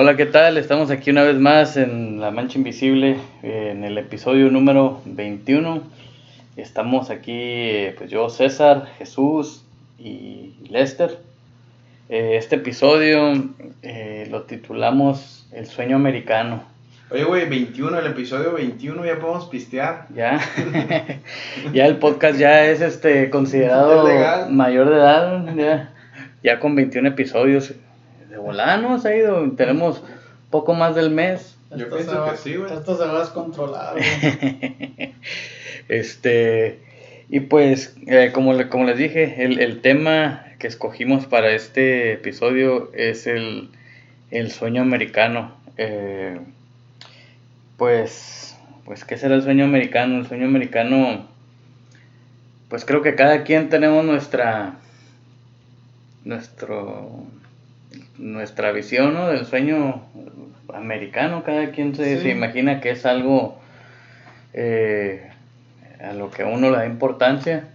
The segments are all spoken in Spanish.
Hola, ¿qué tal? Estamos aquí una vez más en La Mancha Invisible, en el episodio número 21. Estamos aquí, eh, pues yo, César, Jesús y Lester. Eh, Este episodio eh, lo titulamos El sueño americano. Oye, güey, 21, el episodio 21, ya podemos pistear. Ya, ya el podcast ya es este considerado Es mayor de edad, ya, ya con 21 episodios. De volada nos ha ido, tenemos poco más del mes. Yo Esto pienso se va- que sí, güey. Esto se va a descontrolar. Este, y pues, eh, como, le- como les dije, el, el tema que escogimos para este episodio es el, el sueño americano. Eh, pues, pues, ¿qué será el sueño americano? El sueño americano, pues creo que cada quien tenemos nuestra, nuestro, nuestra visión ¿no? del sueño americano. Cada quien se, Sí. se imagina que es algo eh, a lo que uno le da importancia.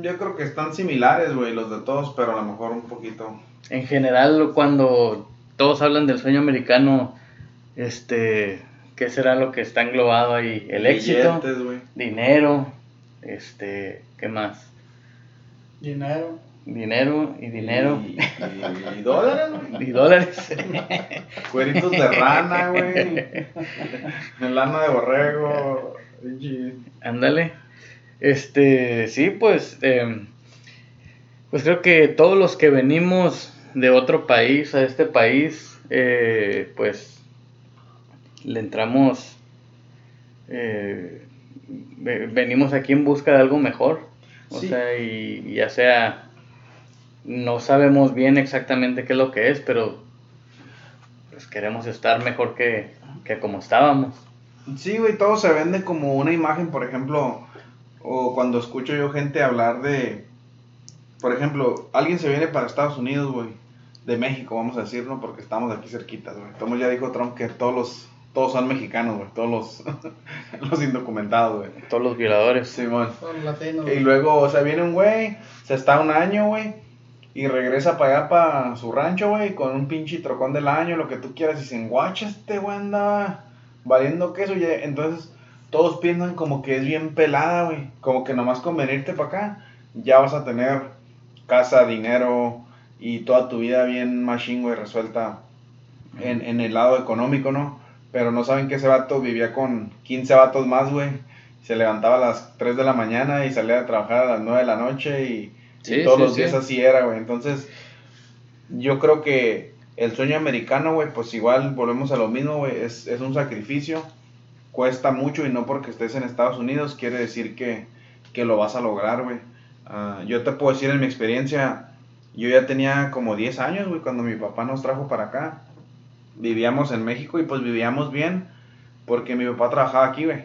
Yo creo que están similares, güey, los de todos, pero a lo mejor un poquito. En general, cuando todos hablan del sueño americano, este, ¿qué será lo que está englobado ahí? El éxito, dinero, este, ¿qué más? Dinero. Dinero y dinero Y, y- y dólares, güey. y dólares. Cueritos de rana, güey. Lana de borrego. Ándale. Este, sí, pues, em, pues creo que todos los que venimos de otro país a este país, eh, pues le entramos, eh, ve- venimos aquí en busca de algo mejor. O Sí. sea, y ya sea, no sabemos bien exactamente qué es lo que es, pero pues queremos estar mejor que, que como estábamos. Sí, güey, todo se vende como una imagen, por ejemplo, o cuando escucho yo gente hablar de, por ejemplo, alguien se viene para Estados Unidos, güey, de México, vamos a decirlo, porque estamos aquí cerquitas, güey. Como ya dijo Trump que todos los, todos son mexicanos, güey, todos los, los indocumentados, güey. Todos los violadores. Simón. Son latinos. Y luego, o sea, viene un güey, se está un año, güey, y regresa para allá, para su rancho, güey, con un pinche trocón del año, lo que tú quieras, y se enguacha este güey anda valiendo queso, y entonces todos piensan como que es bien pelada, güey, como que nomás con venirte para acá, ya vas a tener casa, dinero, y toda tu vida bien machine, güey, resuelta en, en el lado económico, ¿no? Pero no saben que ese vato vivía con 15 vatos más, güey. Se levantaba a las 3 de la mañana y salía a trabajar a las 9 de la noche y, y todos sí, los días sí. así era, güey. Entonces, yo creo que el sueño americano, güey, pues igual volvemos a lo mismo, güey. Es, es un sacrificio, cuesta mucho y no porque estés en Estados Unidos quiere decir que, que lo vas a lograr, güey. Ah, yo te puedo decir en mi experiencia, yo ya tenía como 10 años, güey, cuando mi papá nos trajo para acá. Vivíamos en México y pues vivíamos bien porque mi papá trabajaba aquí, güey.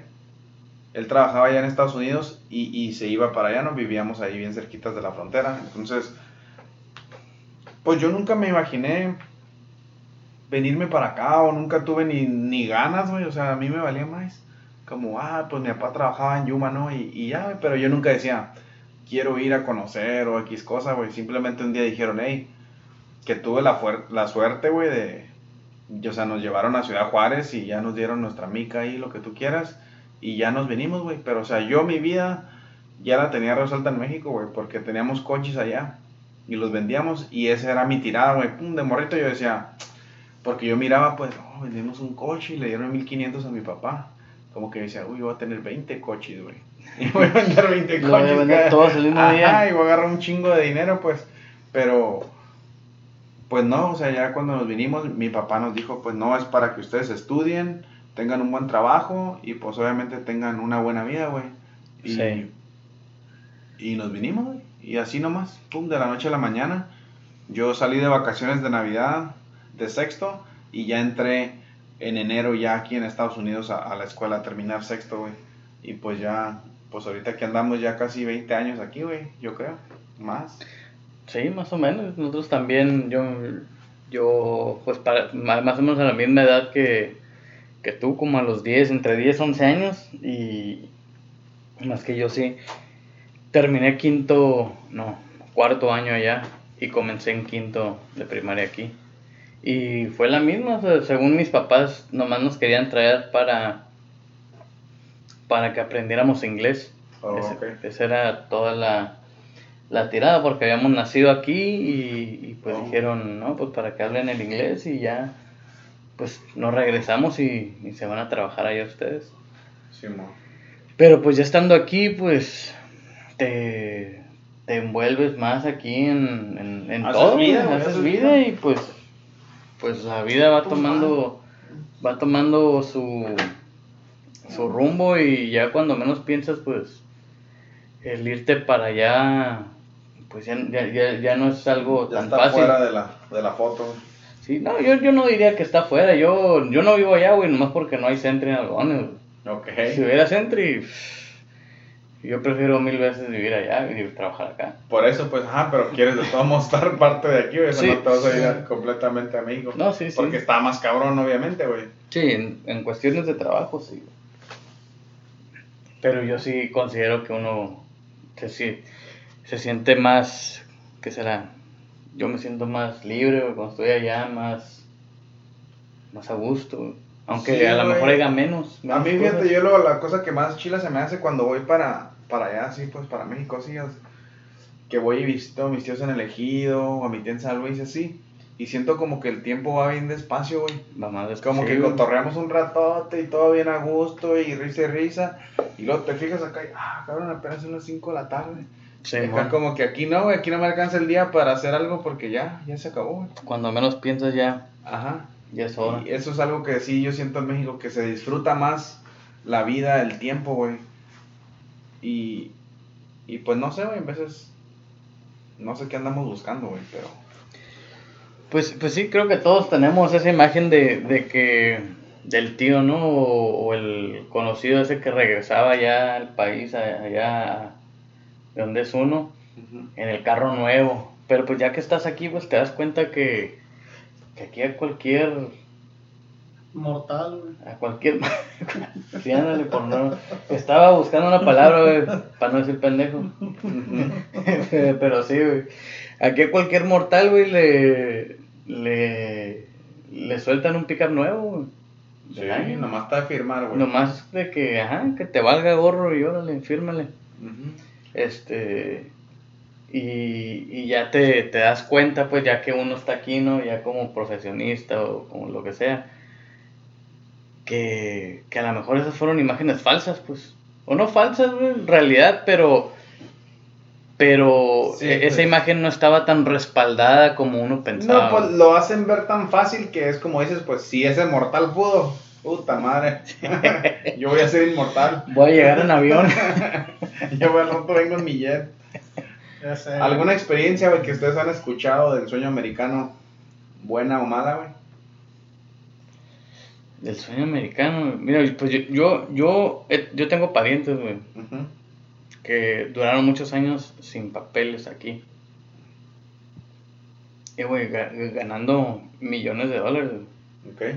Él trabajaba allá en Estados Unidos y, y se iba para allá, nos vivíamos ahí bien cerquitas de la frontera. Entonces, pues yo nunca me imaginé venirme para acá o nunca tuve ni, ni ganas, güey. O sea, a mí me valía más. Como, ah, pues mi papá trabajaba en Yuma, ¿no? Y, y ya, pero yo nunca decía, quiero ir a conocer o X cosa, güey. Simplemente un día dijeron, hey, que tuve la, la suerte, güey, de... O sea, nos llevaron a Ciudad Juárez y ya nos dieron nuestra mica ahí, lo que tú quieras. Y ya nos venimos, güey. Pero, o sea, yo mi vida ya la tenía resuelta en México, güey. Porque teníamos coches allá. Y los vendíamos. Y esa era mi tirada, güey. Pum, de morrito yo decía... Porque yo miraba, pues, oh, vendimos un coche y le dieron 1500 a mi papá. Como que decía, uy, voy a tener 20 coches, güey. Y voy a vender 20 Lo voy a coches. vender todos el mismo Ajá, día. y voy a agarrar un chingo de dinero, pues. Pero, pues no, o sea, ya cuando nos vinimos, mi papá nos dijo, pues no, es para que ustedes estudien, tengan un buen trabajo y pues obviamente tengan una buena vida, güey. Y, Sí. y nos vinimos, güey. Y así nomás, pum, de la noche a la mañana. Yo salí de vacaciones de Navidad, de sexto, y ya entré en enero ya aquí en Estados Unidos a, a la escuela a terminar sexto, güey. Y pues ya, pues ahorita que andamos ya casi 20 años aquí, güey, yo creo, más. Sí, más o menos. Nosotros también, yo, yo pues para, más o menos a la misma edad que, que tú, como a los 10, entre 10 y 11 años. Y más que yo sí, terminé quinto, no, cuarto año allá y comencé en quinto de primaria aquí. Y fue la misma, o sea, según mis papás, nomás nos querían traer para, para que aprendiéramos inglés. Oh, Ese-. Esa era toda la, la tirada, porque habíamos nacido aquí y, y, pues Oh. dijeron, no, pues para que hablen el inglés y ya, pues nos regresamos y, y se van a trabajar allá ustedes. Simón. Pero pues ya estando aquí, pues te, te envuelves más aquí en, en, en Haces todo, vida, haces haces vida vida. y pues, pues la vida va tomando, va tomando su, su rumbo y ya cuando menos piensas, pues el irte para allá, pues ya, ya, ya, ya no es algo Ya tan está fácil. fuera de la, de la foto. Sí, no, yo, yo no diría que está fuera, yo, yo no vivo allá, güey, nomás porque no hay centro en algodones, güey. Ok. Si hubiera Sentry, yo prefiero mil veces vivir allá y trabajar acá. Por eso, pues, ajá, pero quieres de todos modos estar parte de aquí, güey. Eso Sí, no te vas a ir sí. completamente a México. No, sí, sí. Porque está más cabrón, obviamente, güey. Sí, en, en cuestiones de trabajo, sí. Pero yo sí considero que uno se, se siente más, ¿qué será? Yo me siento más libre güey, cuando estoy allá, más, más a gusto. güey. Aunque Sí, a lo mejor haya menos. A menos mí, fíjate, yo lo, la cosa que más chila se me hace cuando voy para, para allá, sí, pues para México, así, es que voy y visito a mis tíos en el ejido, o a mi tía en San Luis, así, y siento como que el tiempo va bien despacio, güey. Es como sí, que güey. cotorreamos un ratote y todo bien a gusto y risa y risa, y luego te fijas acá y, ah, cabrón, apenas son las 5 de la tarde. Sí, acá como que aquí no, güey, aquí no me alcanza el día para hacer algo porque ya, ya se acabó, güey. Cuando menos piensas ya, Ajá. ya es hora. Y eso es algo que sí yo siento en México, que se disfruta más la vida, el tiempo, güey. Y, y pues no sé, güey, a veces no sé qué andamos buscando, güey, pero... Pues, pues sí, creo que todos tenemos esa imagen de, de que del tío, ¿no? O, o el conocido ese que regresaba ya al país, allá de donde es uno, en el carro nuevo. Pero pues ya que estás aquí, pues te das cuenta que, que aquí a cualquier, Mortal, güey. a cualquier, sí, ándale, por no, estaba buscando una palabra, güey, para no decir pendejo. Pero sí, güey. Aquí a cualquier mortal, güey, le, le, le sueltan un pickup nuevo, güey. Sí, año. nomás está de firmar, güey. Nomás de que, ajá, que te valga gorro y órale, fírmale. Ujú. Este, y, y ya te, te das cuenta, pues, ya que uno está aquí, ¿no? Ya como profesionista o como lo que sea, que, que a lo mejor esas fueron imágenes falsas, pues. O no falsas, en realidad, pero. Pero Sí, e- pues. esa imagen no estaba tan respaldada como uno pensaba. No, pues lo hacen ver tan fácil que es como dices, pues si ese mortal pudo, puta madre, yo voy a ser inmortal, Voy a llegar en avión. yo voy al rato vengo en mi jet. Ya sé. ¿Alguna experiencia, güey, que ustedes han escuchado del sueño americano, buena o mala, güey? Del sueño americano. Mira, pues yo, yo, yo, eh, yo tengo parientes, güey. Que duraron muchos años sin papeles aquí. Y, güey, ga- ganando millones de dólares,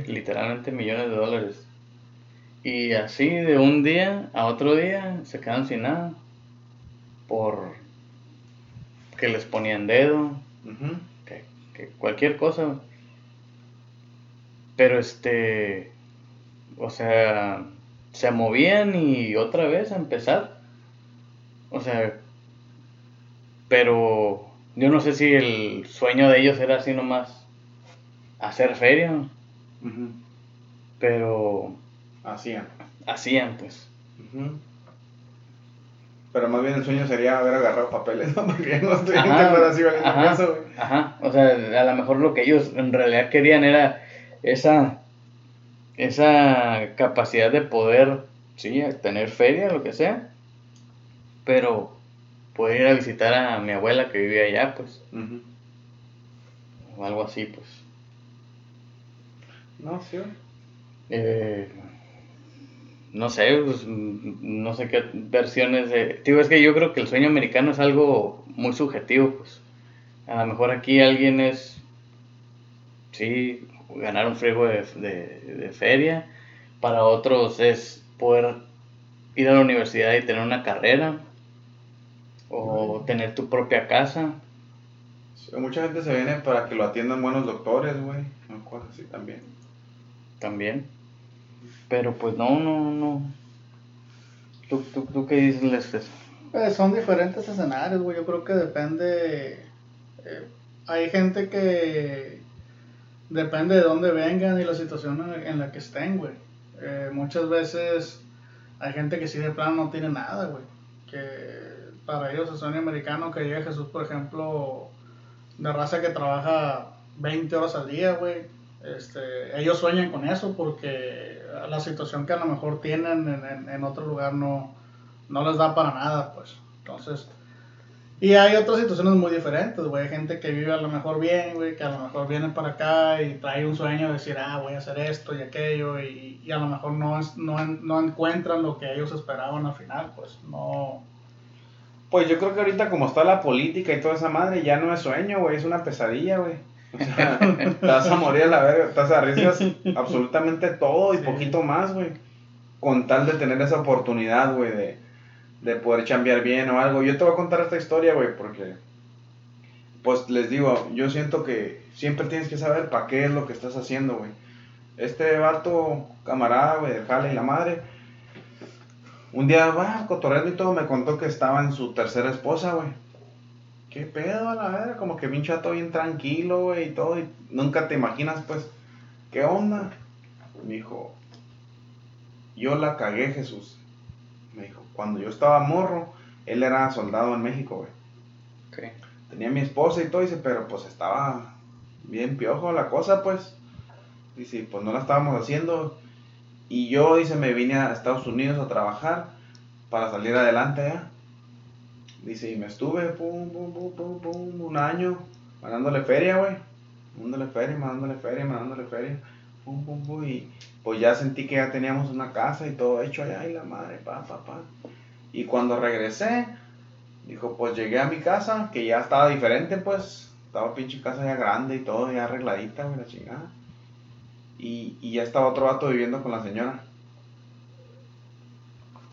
literalmente millones de dólares. Y así, de un día a otro día, se quedan sin nada. Por que les ponían dedo, que, que cualquier cosa. Pero este, o sea, se movían y otra vez a empezar. O sea, pero yo no sé si el sueño de ellos era así nomás hacer feria, pero Hacían. hacían pues. Pero más bien el sueño sería haber agarrado papeles, ¿no? Porque no estoy Ajá, así valiendo ajá, caso, güey. ajá, o sea, a lo mejor lo que ellos en realidad querían era esa, esa capacidad de poder, sí, tener feria, lo que sea, pero poder ir a visitar a mi abuela que vivía allá, pues, o algo así, pues. No, sí. Eh, no sé, pues, no sé qué versiones de... Digo, es que yo creo que el sueño americano es algo muy subjetivo, pues. A lo mejor aquí alguien es, sí, ganar un frigo de, de- de feria. Para otros es poder ir a la universidad y tener una carrera. O tener tu propia casa. Sí, Mucha gente se viene para que lo atiendan buenos doctores, güey. cosas así también. También. Pero pues no, no, no. ¿Tú, tú, tú qué dices, Lestes? Pues son diferentes escenarios, güey. Yo creo que depende. eh, hay gente que depende de dónde vengan y la situación en, la que estén, güey. Eh, muchas veces hay gente que sí de plano no tiene nada, güey. Que para ellos el sueño americano que llegue Jesús, por ejemplo, de raza que trabaja 20 horas al día, güey. Este, ellos sueñan con eso porque la situación que a lo mejor tienen en, otro lugar no, no les da para nada, pues. Entonces, y hay otras situaciones muy diferentes, güey. Hay gente que vive a lo mejor bien, güey, que a lo mejor viene para acá y trae un sueño de decir, ah, voy a hacer esto y aquello, y, y a lo mejor no, es- no, no encuentran lo que ellos esperaban al final, pues. No. Pues yo creo que ahorita como está la política y toda esa madre, ya no es sueño, güey, es una pesadilla, güey. O sea, te vas a morir a la verga, te arriesgas absolutamente todo y Sí. poquito más, güey. Con tal de tener esa oportunidad, güey, de, de poder chambear bien o algo. Yo te voy a contar esta historia, güey, porque, pues les digo, yo siento que siempre tienes que saber para qué es lo que estás haciendo, güey. Este vato, camarada, güey, de jale y la madre, un día, va, cotorreando y todo, me contó que estaba en su tercera esposa, güey. ¿Qué pedo a la verga? Como que bien chato, bien tranquilo, güey, y todo. Y nunca te imaginas, pues, ¿qué onda? Me dijo, yo la cagué, Jesús. Me dijo, cuando yo estaba morro, él era soldado en México, güey. Tenía mi esposa y todo, dice, pero pues estaba bien piojo la cosa, pues. Dice, pues no la estábamos haciendo. Y yo, dice, me vine a Estados Unidos a trabajar para salir adelante ya. Dice, y me estuve, pum, pum, pum, pum, pum, un año, mandándole feria, güey. Mandándole feria, mandándole feria, mandándole feria. Pum, pum, pum, y pues ya sentí que ya teníamos una casa y todo hecho allá, y la madre, pa, pa, pa. Y cuando regresé, dijo, pues llegué a mi casa, que ya estaba diferente, pues. Estaba pinche casa ya grande y todo, ya arregladita, güey, la chingada. Y, y ya estaba otro vato viviendo con la señora.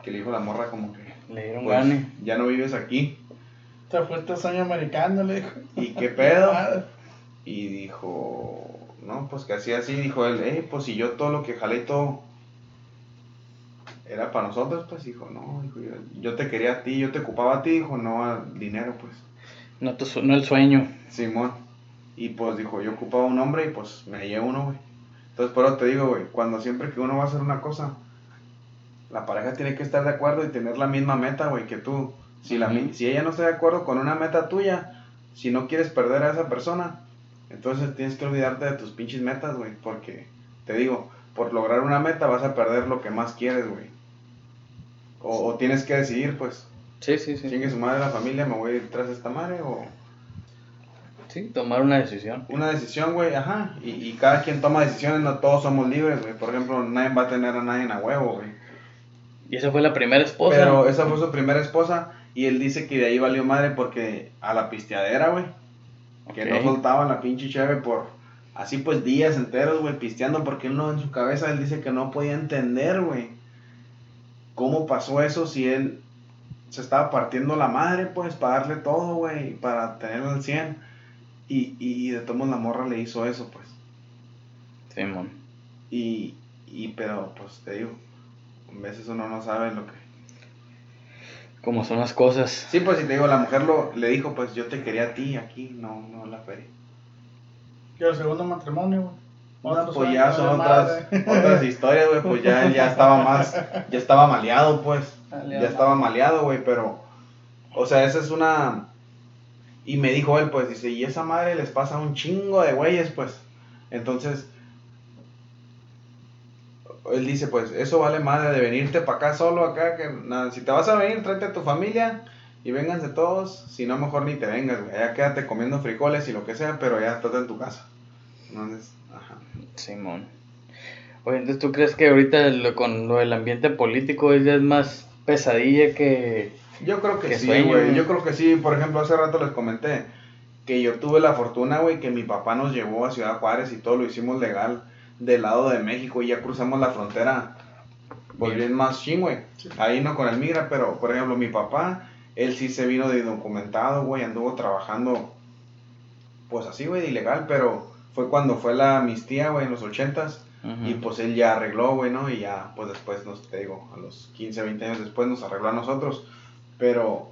Que le dijo la morra como que, Le dieron pues, gane. ya no vives aquí. Te fuiste sueño americano, le dijo. ¿Y qué pedo? Y dijo, no, pues que hacía así, dijo él, eh, pues si yo todo lo que jalé todo era para nosotros, pues dijo, no, dijo, yo, yo te quería a ti, yo te ocupaba a ti, dijo, no al dinero, pues. No, tu su- no el sueño. Simón. Y pues dijo, yo ocupaba un hombre y pues me hallé uno, güey. Entonces, por eso te digo, güey, cuando siempre que uno va a hacer una cosa, la pareja tiene que estar de acuerdo y tener la misma meta, güey, que tú. Si, la, si ella no está de acuerdo con una meta tuya, si no quieres perder a esa persona, entonces tienes que olvidarte de tus pinches metas, güey, porque te digo, por lograr una meta vas a perder lo que más quieres, güey. O, o tienes que decidir, pues, Sí, sí, sí. chingue su madre la familia, me voy a ir tras esta madre o Sí, tomar una decisión. una decisión, güey, ajá. Y, y cada quien toma decisiones, no todos somos libres, güey. Por ejemplo, nadie va a tener a nadie en a huevo, güey. Y esa fue la primera esposa. Pero esa fue su primera esposa y él dice que de ahí valió madre porque a la pisteadera, güey. Que no soltaban la pinche cheve por así pues días enteros, güey, pisteando porque él no en su cabeza él dice que no podía entender, güey. ¿Cómo pasó eso si él se estaba partiendo la madre, pues, para darle todo, güey, para tenerlo al 100? Y, y de todos la morra le hizo eso, pues. Simón. Y, y pero, pues, te digo, a veces uno no sabe lo que... Como son las cosas. Sí, pues, si te digo, la mujer lo, le dijo, pues, yo te quería a ti aquí, no, no en la feria. Y el segundo matrimonio, güey. No, Otro pues ya son otras, otras historias, güey, pues ya, ya estaba más, ya estaba maleado, pues, ya estaba maleado, güey, pero, o sea, esa es una, y me dijo él, pues, dice, y esa madre les pasa a un chingo de güeyes, pues, entonces, él dice, pues, eso vale madre de venirte para acá solo, acá, que nada, si te vas a venir, tráete a tu familia, y vénganse todos, si no, mejor ni te vengas, güey, ya quédate comiendo frijoles y lo que sea, pero ya estás en tu casa, entonces, ajá. Simón. Oye, entonces tú crees que ahorita lo- con lo del ambiente político es ya es más pesadilla que... Yo creo que Qué sí, güey. Yo creo que sí. Por ejemplo, hace rato les comenté que yo tuve la fortuna, güey, que mi papá nos llevó a Ciudad Juárez y todo lo hicimos legal del lado de México y ya cruzamos la frontera. Pues bien más ching, güey. Ahí no con el migra, pero por ejemplo, mi papá, él sí se vino de documentado, güey, anduvo trabajando, pues así, güey, ilegal, pero fue cuando fue la amnistía, güey, en los ochentas. Ujú. Y pues él ya arregló, güey, ¿no? Y ya, pues después nos, te digo, a los 15, 20 años después nos arregló a nosotros. Pero,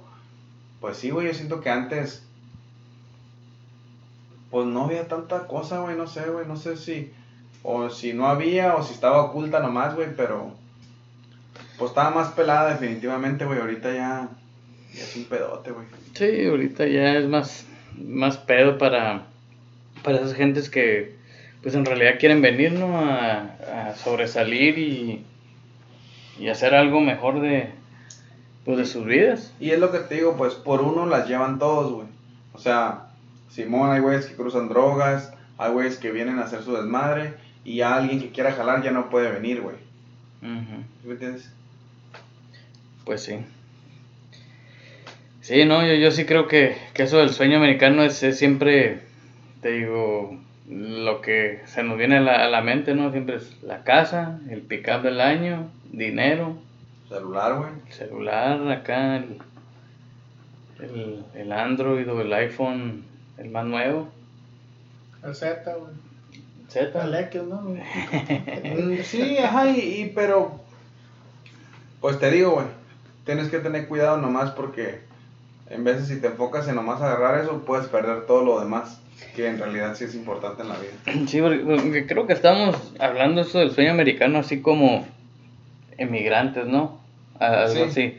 pues sí, güey, yo siento que antes, pues no había tanta cosa, güey, no sé, güey, no sé si, o si no había, o si estaba oculta nomás, güey, pero, pues estaba más pelada definitivamente, güey, ahorita ya, ya es un pedote, güey. Sí, ahorita ya es más, más pedo para, para esas gentes que, pues en realidad quieren venir, ¿no? A, a sobresalir y, y hacer algo mejor de, pues de sus vidas. Y es lo que te digo, pues por uno las llevan todos, güey. O sea, Simón, hay güeyes que cruzan drogas, hay güeyes que vienen a hacer su desmadre, y ya alguien que quiera jalar ya no puede venir, güey. ¿Sí ¿Me entiendes? Pues sí. Sí, no, yo, yo sí creo que, que eso del sueño americano es, es siempre, te digo, lo que se nos viene a la, a la mente, ¿no? Siempre es la casa, el pick-up del año, dinero, Celular, güey. el celular, acá, el, el, el Android o el iPhone, el más nuevo, El Z, güey. Z. El X, ¿no? Sí, ajá, y, y- pero, pues te digo, güey, tienes que tener cuidado nomás porque en veces si te enfocas en nomás agarrar eso, puedes perder todo lo demás, que en realidad sí es importante en la vida. Sí, porque- creo que estamos hablando eso del sueño americano así como emigrantes, ¿no? Algo Sí. así.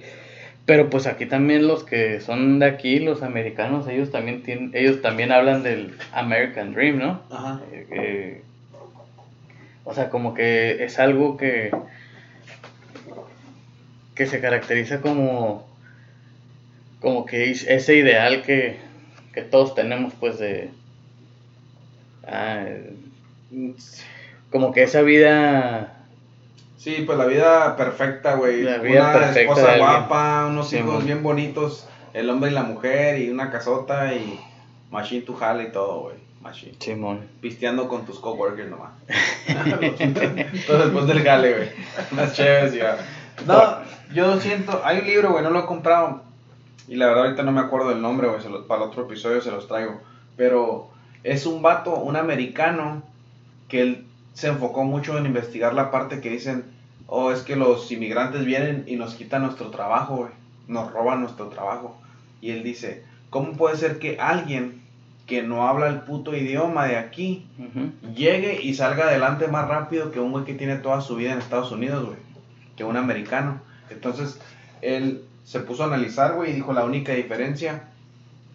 Pero pues aquí también los que son de aquí, los americanos, ellos también tienen, ellos también hablan del American Dream, ¿no? Ajá. Eh, eh, o sea, como que es algo que que se caracteriza como como que es- ese ideal que, que todos tenemos pues de ah, como que esa vida Sí, pues la vida perfecta, güey. La vida una perfecta esposa guapa, unos Sí, hijos bien bonitos, el hombre y la mujer, y una casota, y machine to jale y todo, güey. Machine. Simón Pisteando con tus coworkers nomás. todo después del jale, güey. Unas chéves ya. No, yo siento, hay un libro, güey, no lo he comprado. Y la verdad ahorita no me acuerdo del nombre, güey. Para el otro episodio se los traigo. Pero es un vato, un americano, que él se enfocó mucho en investigar la parte que dicen, oh, es que los inmigrantes vienen y nos quitan nuestro trabajo, güey. Nos roban nuestro trabajo. Y él dice, ¿cómo puede ser que alguien que no habla el puto idioma de aquí llegue y salga adelante más rápido que un güey que tiene toda su vida en Estados Unidos, güey. Que un americano. Entonces, él se puso a analizar, güey, y dijo, la única diferencia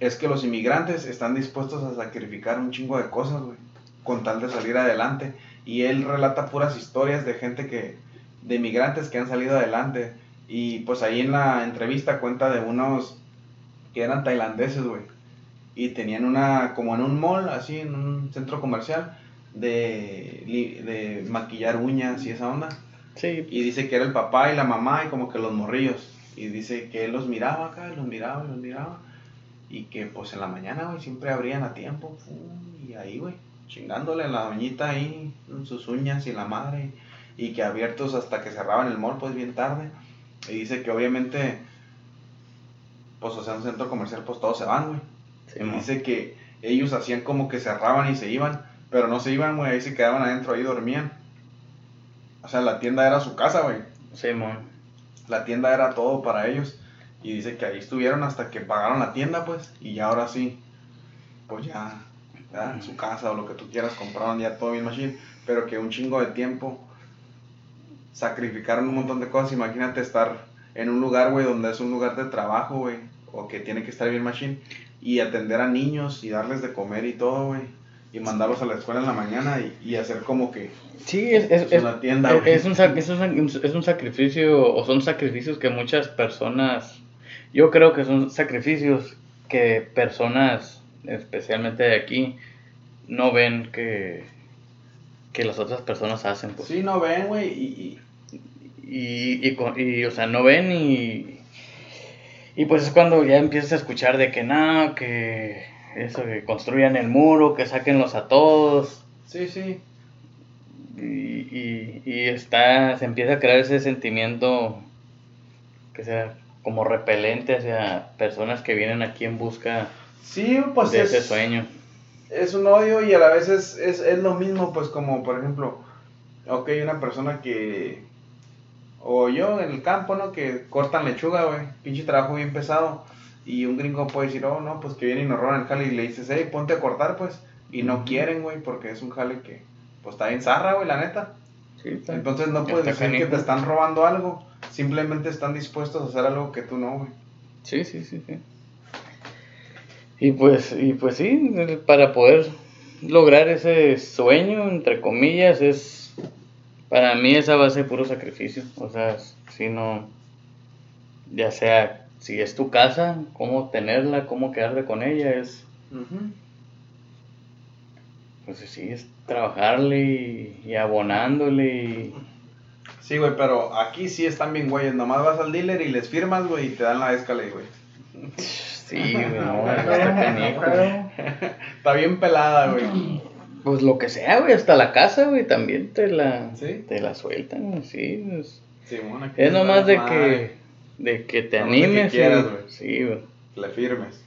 es que los inmigrantes están dispuestos a sacrificar un chingo de cosas, güey, con tal de salir adelante. Y él relata puras historias de gente que, de inmigrantes que han salido adelante. Y pues ahí en la entrevista cuenta de unos que eran tailandeses, güey. Y tenían una, como en un mall, así, en un centro comercial, de, de maquillar uñas y esa onda. Sí, Y dice que era el papá y la mamá y como que los morrillos. Y dice que él los miraba acá, los miraba, los miraba. Y que pues en la mañana, güey, siempre abrían a tiempo. Y ahí, güey, chingándole a la doñita ahí, sus uñas y la madre. Y que abiertos hasta que cerraban el mall, pues bien tarde. Y dice que obviamente, pues o sea, un centro comercial, pues todos se van, güey. Y Simón. dice que ellos hacían como que cerraban y se iban, pero no se iban, güey, ahí se quedaban adentro, ahí dormían. O sea, la tienda era su casa, güey. Simón. La tienda era todo para ellos. Y dice que ahí estuvieron hasta que pagaron la tienda, pues. Y ya ahora sí, pues ya, ya en su casa o lo que tú quieras, compraron ya todo bien machine. Pero que un chingo de tiempo sacrificaron un montón de cosas. Imagínate estar en un lugar, güey, donde es un lugar de trabajo, güey. O que tiene que estar bien machine. Y atender a niños y darles de comer y todo, güey. Y mandarlos a la escuela en la mañana y, y hacer como que Sí, es, es, es es- una tienda, es- güey. es un, es un sacrificio, o son sacrificios que muchas personas, yo creo que son sacrificios que personas, especialmente de aquí, no ven que, que las otras personas hacen. Pues. Sí, no ven, güey. Y, y, Y, y, o sea, no ven y, y pues es cuando ya empiezas a escuchar de que no, que eso, que construyan el muro, que saquenlos a todos. sí, sí. Y, y, y está, se empieza a crear ese sentimiento que sea como repelente hacia personas que vienen aquí en busca Sí, pues de es, ese sueño. es un odio y a la vez es, es, es lo mismo, pues como por ejemplo, ok, una persona que, o yo en el campo, ¿no? Que cortan lechuga, güey, pinche trabajo bien pesado. Y un gringo puede decir, oh, no, pues que viene y nos roban el jale y le dices, hey, ponte a cortar, pues. Y no quieren, güey, porque es un jale que, pues está bien zarra, güey, la neta. Sí, está- Entonces no puedes decir que te están robando algo, simplemente están dispuestos a hacer algo que tú no, güey. Sí, sí, sí, sí. Y pues, y pues sí, para poder lograr ese sueño, entre comillas, es, para mí esa base de puro sacrificio. O sea, si no, ya sea, si es tu casa, cómo tenerla, cómo quedarte con ella, es, pues sí, es trabajarle y, y abonándole y... Sí, güey, pero aquí sí están bien güeyes. Nomás vas al dealer y les firmas, güey, y te dan la escala, güey. Sí, güey, no, está. Está bien pelada, güey. Pues lo que sea, güey, hasta la casa, güey, también te la, ¿Sí? te la sueltan, sí. Es, Sí, bueno, es nomás de madre. que, de que te de que animes. quieras, güey. sí, güey. Le firmes.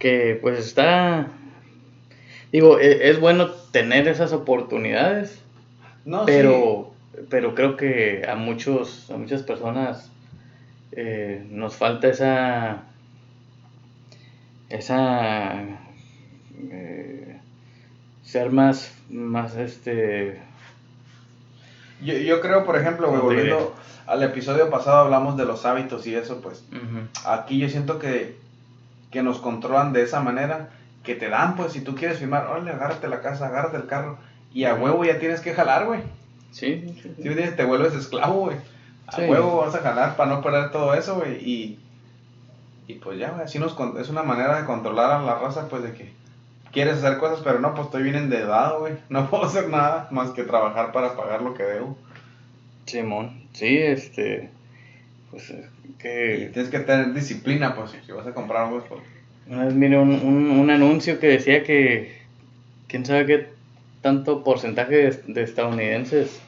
Que pues está... Digo, e- es, bueno tener esas oportunidades, No, pero, pero creo que a muchos, a muchas personas eh, nos falta esa, esa, eh, ser más, más este. Yo, yo creo, por ejemplo, volviendo al episodio pasado hablamos de los hábitos y eso, pues. Aquí yo siento que, que nos controlan de esa manera, que te dan, pues, si tú quieres firmar, órale, agárrate la casa, agárrate el carro, y a huevo ya tienes que jalar, güey. sí, sí, sí, sí. te vuelves esclavo, güey. A huevo vas a jalar para no perder todo eso, güey. Y, y pues ya, güey, así nos es una manera de controlar a la raza, pues de que quieres hacer cosas, pero no, pues estoy bien endeudado, güey. No puedo hacer nada más que trabajar para pagar lo que debo. Simón, sí, este, pues Y que tienes que tener disciplina, pues, si vas a comprar algo, pues. una vez miré un, un, un anuncio que decía que quién sabe qué tanto porcentaje de, de estadounidenses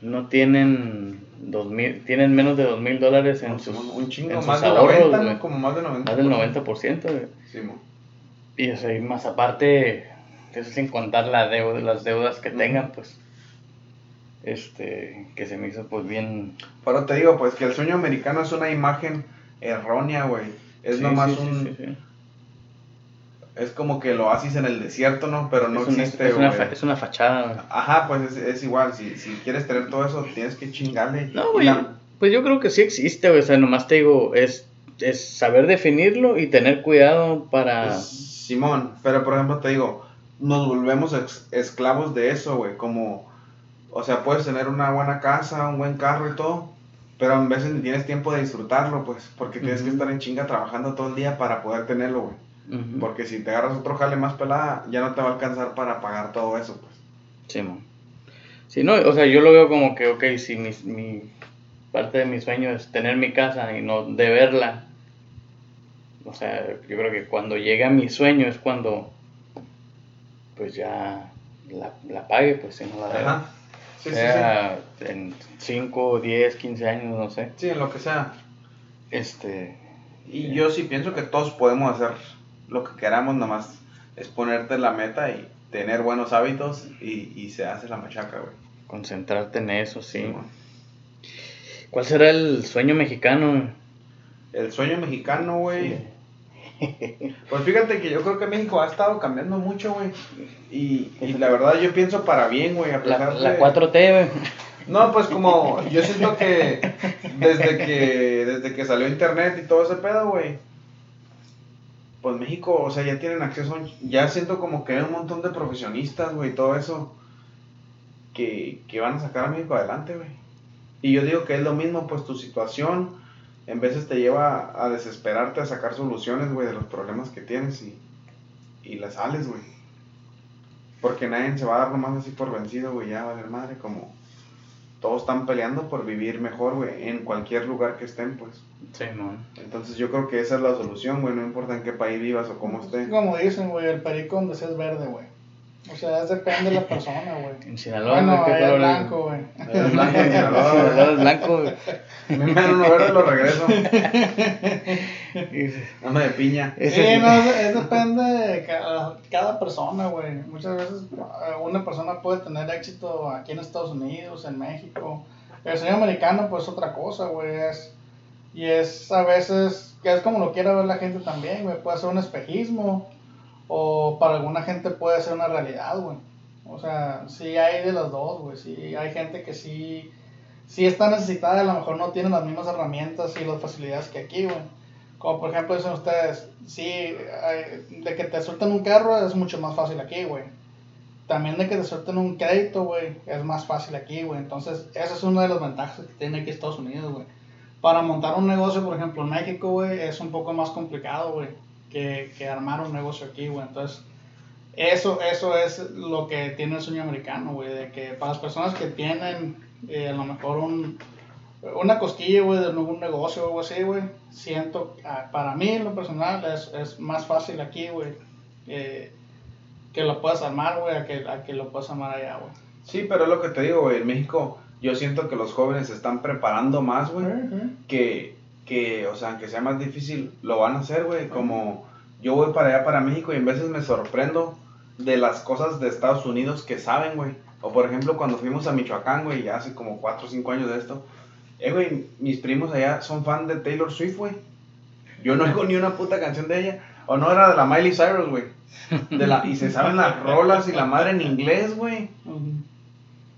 no tienen dos mil, tienen menos de dos mil dólares en sus, un, un chingo, en sus más de ahorros, 90, güey. ¿no? Como más de 90. más del 90%, güey. Sí, mo. Y o sea, y más aparte, eso sin contar la deuda, las deudas que tengan, pues, este, que se me hizo pues bien... Pero te digo, pues, que el sueño americano es una imagen errónea, güey. Es sí, nomás sí, un... sí. Es como que el oasis en el desierto, ¿no? Pero no es, una, existe, es, una, fa- es una fachada, güey. Ajá, pues es, es igual, si, si quieres tener todo eso, tienes que chingarle. No, güey. la- Pues yo creo que sí existe, güey. O sea, nomás te digo, es, es saber definirlo y tener cuidado para. pues, Simón, pero por ejemplo te digo, nos volvemos esclavos de eso, güey, como, o sea, puedes tener una buena casa, un buen carro y todo, pero a veces ni tienes tiempo de disfrutarlo, pues, porque tienes que estar en chinga trabajando todo el día para poder tenerlo, güey. Porque si te agarras otro jale más pelada, ya no te va a alcanzar para pagar todo eso, pues. Sí, mo. Sí, no, o sea, yo lo veo como que, ok, si mi, mi parte de mi sueño es tener mi casa y no deberla. O sea, yo creo que cuando llegue a mi sueño es cuando, pues ya la, la pague, pues si no la. Ajá. Sí, sí, sí. sea en 5, 10, 15 años, no sé. Sí, en lo que sea. Este, Y yo sí pienso que todos podemos hacer lo que queramos, nomás es ponerte la meta y tener buenos hábitos y, y se hace la machaca, güey. concentrarte en eso, sí. ¿Cuál será el sueño mexicano? El sueño mexicano, güey. Pues fíjate que yo creo que México ha estado cambiando mucho, güey. Y, y la verdad yo pienso para bien, güey. A La, pesar la de- 4T, güey. No, pues como yo siento que desde que desde que salió internet y todo ese pedo, güey. Pues México, o sea, ya tienen acceso, ya siento como que hay un montón de profesionistas, güey, todo eso que, que van a sacar a México adelante, güey. Y yo digo que es lo mismo, pues tu situación en veces te lleva a desesperarte, a sacar soluciones, güey, de los problemas que tienes y, y las sales, güey. Porque nadie se va a dar nomás así por vencido, güey, ya vale madre, como todos están peleando por vivir mejor, güey, en cualquier lugar que estén, pues. Sí, no. Entonces yo creo que esa es la solución, güey, no importa en qué país vivas o cómo esté. Como dicen, güey, el perico donde seas verde, güey. O sea, es depende de la persona, güey. En Sinaloa, Bueno, ¿de qué ahí color es blanco, güey. Es blanco en Sinaloa, es blanco, güey. Me dan uno verde, lo regreso. Dame de piña. Ese Sí, sí. no, es, es depende de cada, cada persona, güey. Muchas veces eh, una persona puede tener éxito aquí en Estados Unidos, en México. El sueño americano, pues, es otra cosa, güey. Es, y es a veces, que es como lo quiera ver la gente también, güey. Puede ser un espejismo o para alguna gente puede ser una realidad, güey. O sea, sí hay de las dos, güey. Sí hay gente que sí, sí está necesitada, a lo mejor no tiene las mismas herramientas y las facilidades que aquí, güey. Como por ejemplo dicen ustedes, sí, de que te suelten un carro es mucho más fácil aquí, güey. También de que te suelten un crédito, güey, es más fácil aquí, güey. Entonces, esa es una de las ventajas que tiene aquí Estados Unidos, güey. Para montar un negocio, por ejemplo, en México, güey, es un poco más complicado, güey, que, que armar un negocio aquí, güey. Entonces, eso, eso es lo que tiene el sueño americano, güey, de que para las personas que tienen eh, a lo mejor un, una cosquilla, güey, de algún negocio o algo así, güey, siento, ah, para mí en lo personal es, es más fácil aquí, güey, eh, que lo puedas armar, güey, a que, a que lo puedas armar allá, güey. Sí, pero es lo que te digo, güey. En México, yo siento que los jóvenes se están preparando más, güey. que, que, o sea, aunque sea más difícil, lo van a hacer, güey. Como yo voy para allá, para México, y en veces me sorprendo de las cosas de Estados Unidos que saben, güey. O por ejemplo, cuando fuimos a Michoacán, güey, ya hace como 4 o 5 años de esto. Eh, güey, mis primos allá son fan de Taylor Swift, güey. Yo no oigo ni una puta canción de ella. O no era de la Miley Cyrus, güey. De la, y se saben las rolas y la madre en inglés, güey.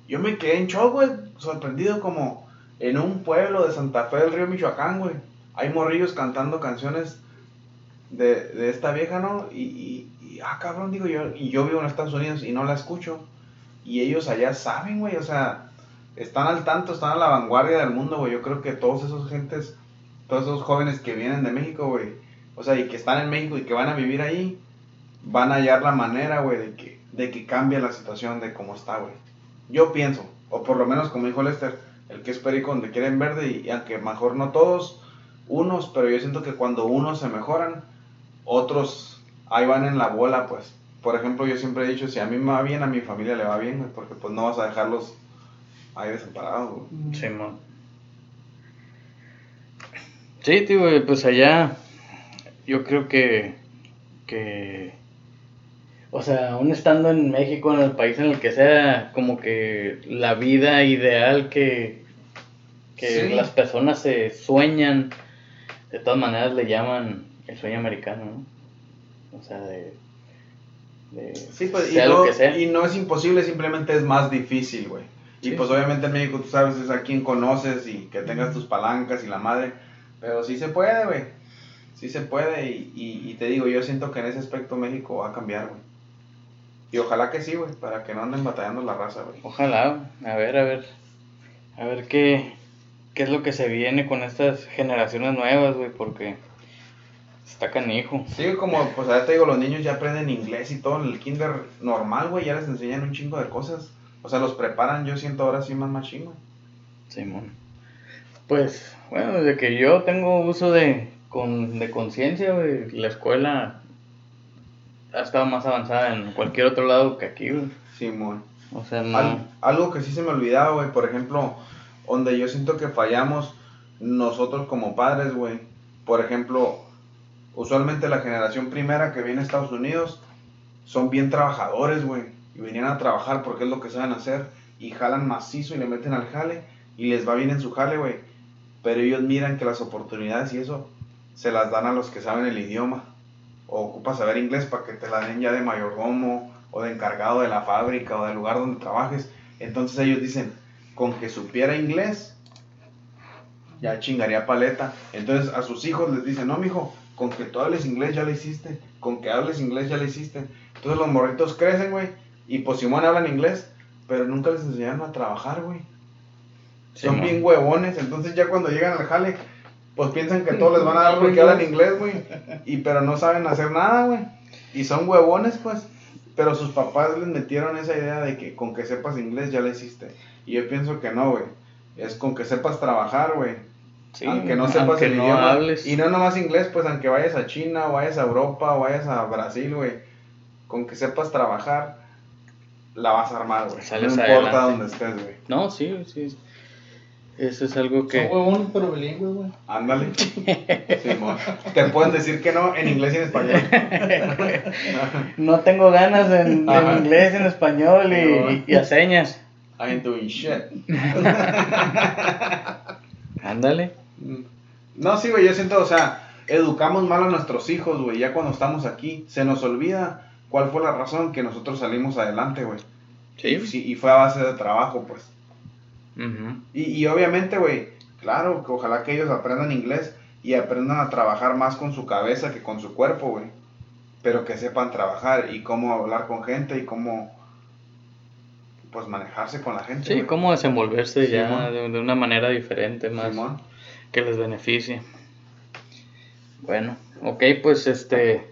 Yo me quedé en shock, güey, sorprendido como en un pueblo de Santa Fe del Río Michoacán, güey. Hay morrillos cantando canciones de, de esta vieja, ¿no? Y, y, y, ah, cabrón, digo yo, y yo vivo en Estados Unidos y no la escucho. Y ellos allá saben, güey, o sea, están al tanto, están a la vanguardia del mundo, güey. Yo creo que todos esos gentes, todos esos jóvenes que vienen de México, güey, o sea, y que están en México y que van a vivir ahí, van a hallar la manera, güey, de que, de que cambie la situación de cómo está, güey. Yo pienso, o por lo menos como dijo Lester, el que es perico donde quieren verde, y, y aunque mejor no todos, unos, pero yo siento que cuando unos se mejoran, otros ahí van en la bola, pues. Por ejemplo, yo siempre he dicho, si a mí me va bien, a mi familia le va bien, güey, porque pues no vas a dejarlos ahí desamparados, güey. Simón. Sí, tío, güey, pues allá yo creo que, que, o sea, aún estando en México, en el país en el que sea, como que la vida ideal que, que Sí. las personas se sueñan, de todas maneras le llaman el sueño americano, ¿no? O sea, de... de Sí, pues, y sea no, lo que sea. y no es imposible, simplemente es más difícil, güey. Y pues obviamente en México tú sabes es a quien conoces y que tengas tus palancas y la madre. Pero sí se puede, güey. Sí se puede y, y, y te digo, yo siento que en ese aspecto México va a cambiar, güey. Y ojalá que sí, güey, para que no anden batallando la raza, güey. Ojalá, a ver, a ver, a ver qué, qué es lo que se viene con estas generaciones nuevas, güey, porque está canijo. Sí, como, pues ahora te digo, los niños ya aprenden inglés y todo en el kinder normal, güey, ya les enseñan un chingo de cosas. O sea, los preparan, yo siento ahora sí más machín, güey. Simón. Pues, bueno, desde que yo tengo uso de, con, de conciencia, güey, la escuela ha estado más avanzada en cualquier otro lado que aquí, güey. Simón. O sea, no... Al- algo que sí se me olvidaba, güey, por ejemplo, donde yo siento que fallamos nosotros como padres, güey. Por ejemplo, usualmente la generación primera que viene a Estados Unidos son bien trabajadores, güey. Y venían a trabajar porque es lo que saben hacer. Y jalan macizo y le meten al jale. Y les va bien en su jale, güey. Pero ellos miran que las oportunidades y eso se las dan a los que saben el idioma. O ocupas saber inglés para que te la den ya de mayordomo o de encargado de la fábrica o del lugar donde trabajes. Entonces ellos dicen, con que supiera inglés, ya chingaría paleta. Entonces a sus hijos les dicen, no, mijo, con que tú hables inglés ya lo hiciste. Con que hables inglés ya lo hiciste. Entonces los morritos crecen, güey. Y pues Simón hablan inglés, pero nunca les enseñaron a trabajar, güey. Son bien huevones. Entonces ya cuando llegan al jale, pues piensan que todos les van a dar porque hablan inglés, güey. Y pero no saben hacer nada, güey. Y son huevones, pues. Pero sus papás les metieron esa idea de que con que sepas inglés ya lo hiciste. Y yo pienso que no, güey. Es con que sepas trabajar, güey. Sí, aunque no sepas aunque el no idioma. hables. Y no nomás inglés, pues aunque vayas a China, o vayas a Europa, o vayas a Brasil, güey. Con que sepas trabajar, la vas a armar, güey. No importa adelante. dónde estés, güey. No, sí, sí. Eso es algo Son que... huevón, pero bilingüe, güey. Ándale. Simón. Te pueden decir que no en inglés y en español. No tengo ganas en, en inglés, en español y, y a señas. I ain't doing shit. Ándale. No, sí, güey, yo siento, o sea, educamos mal a nuestros hijos, güey. Ya cuando estamos aquí, se nos olvida cuál fue la razón que nosotros salimos adelante, güey. Y, sí, y fue a base de trabajo, pues. Ujú. Y, y obviamente, güey, claro, que ojalá que ellos aprendan inglés y aprendan a trabajar más con su cabeza que con su cuerpo, güey. Pero que sepan trabajar y cómo hablar con gente y cómo, pues, manejarse con la gente. Sí, güey. cómo desenvolverse ya de, de una manera diferente, más que les beneficie. Bueno, ok, pues este,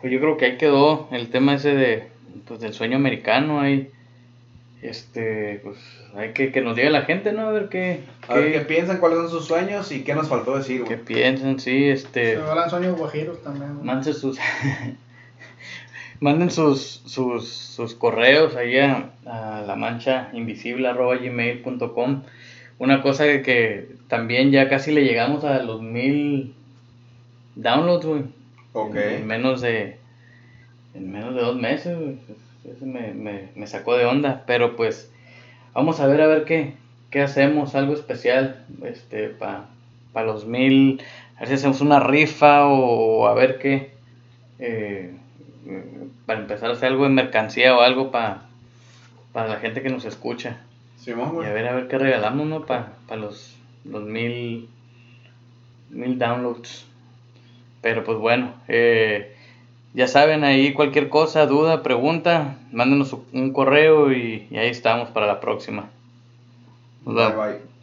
pues yo creo que ahí quedó el tema ese de, pues del sueño americano ahí, este, pues hay que que nos diga la gente, ¿no? A ver qué, A ver qué, piensan, cuáles son sus sueños y qué nos faltó decir, qué güey. piensan, sí, este, Se hablan sueños guajiros también, güey. manden sus, manden sus, sus, sus correos ahí a, a la mancha invisible gmail.com. Una cosa que, que también ya casi le llegamos a los mil downloads, güey. Ok. En, en menos de en menos de dos meses, güey. Eso me, me, me sacó de onda. Pero pues vamos a ver a ver qué, qué hacemos, algo especial, este, para los mil, a ver si hacemos una rifa o, a ver qué, eh, para empezar a hacer algo de mercancía o algo para la gente que nos escucha. Simón, Y güey. a ver, a ver qué regalamos, ¿no? Para los, los mil, mil downloads. Pero pues bueno, eh, ya saben, ahí cualquier cosa, duda, pregunta, mándenos un correo y, y ahí estamos para la próxima. Bye, bye.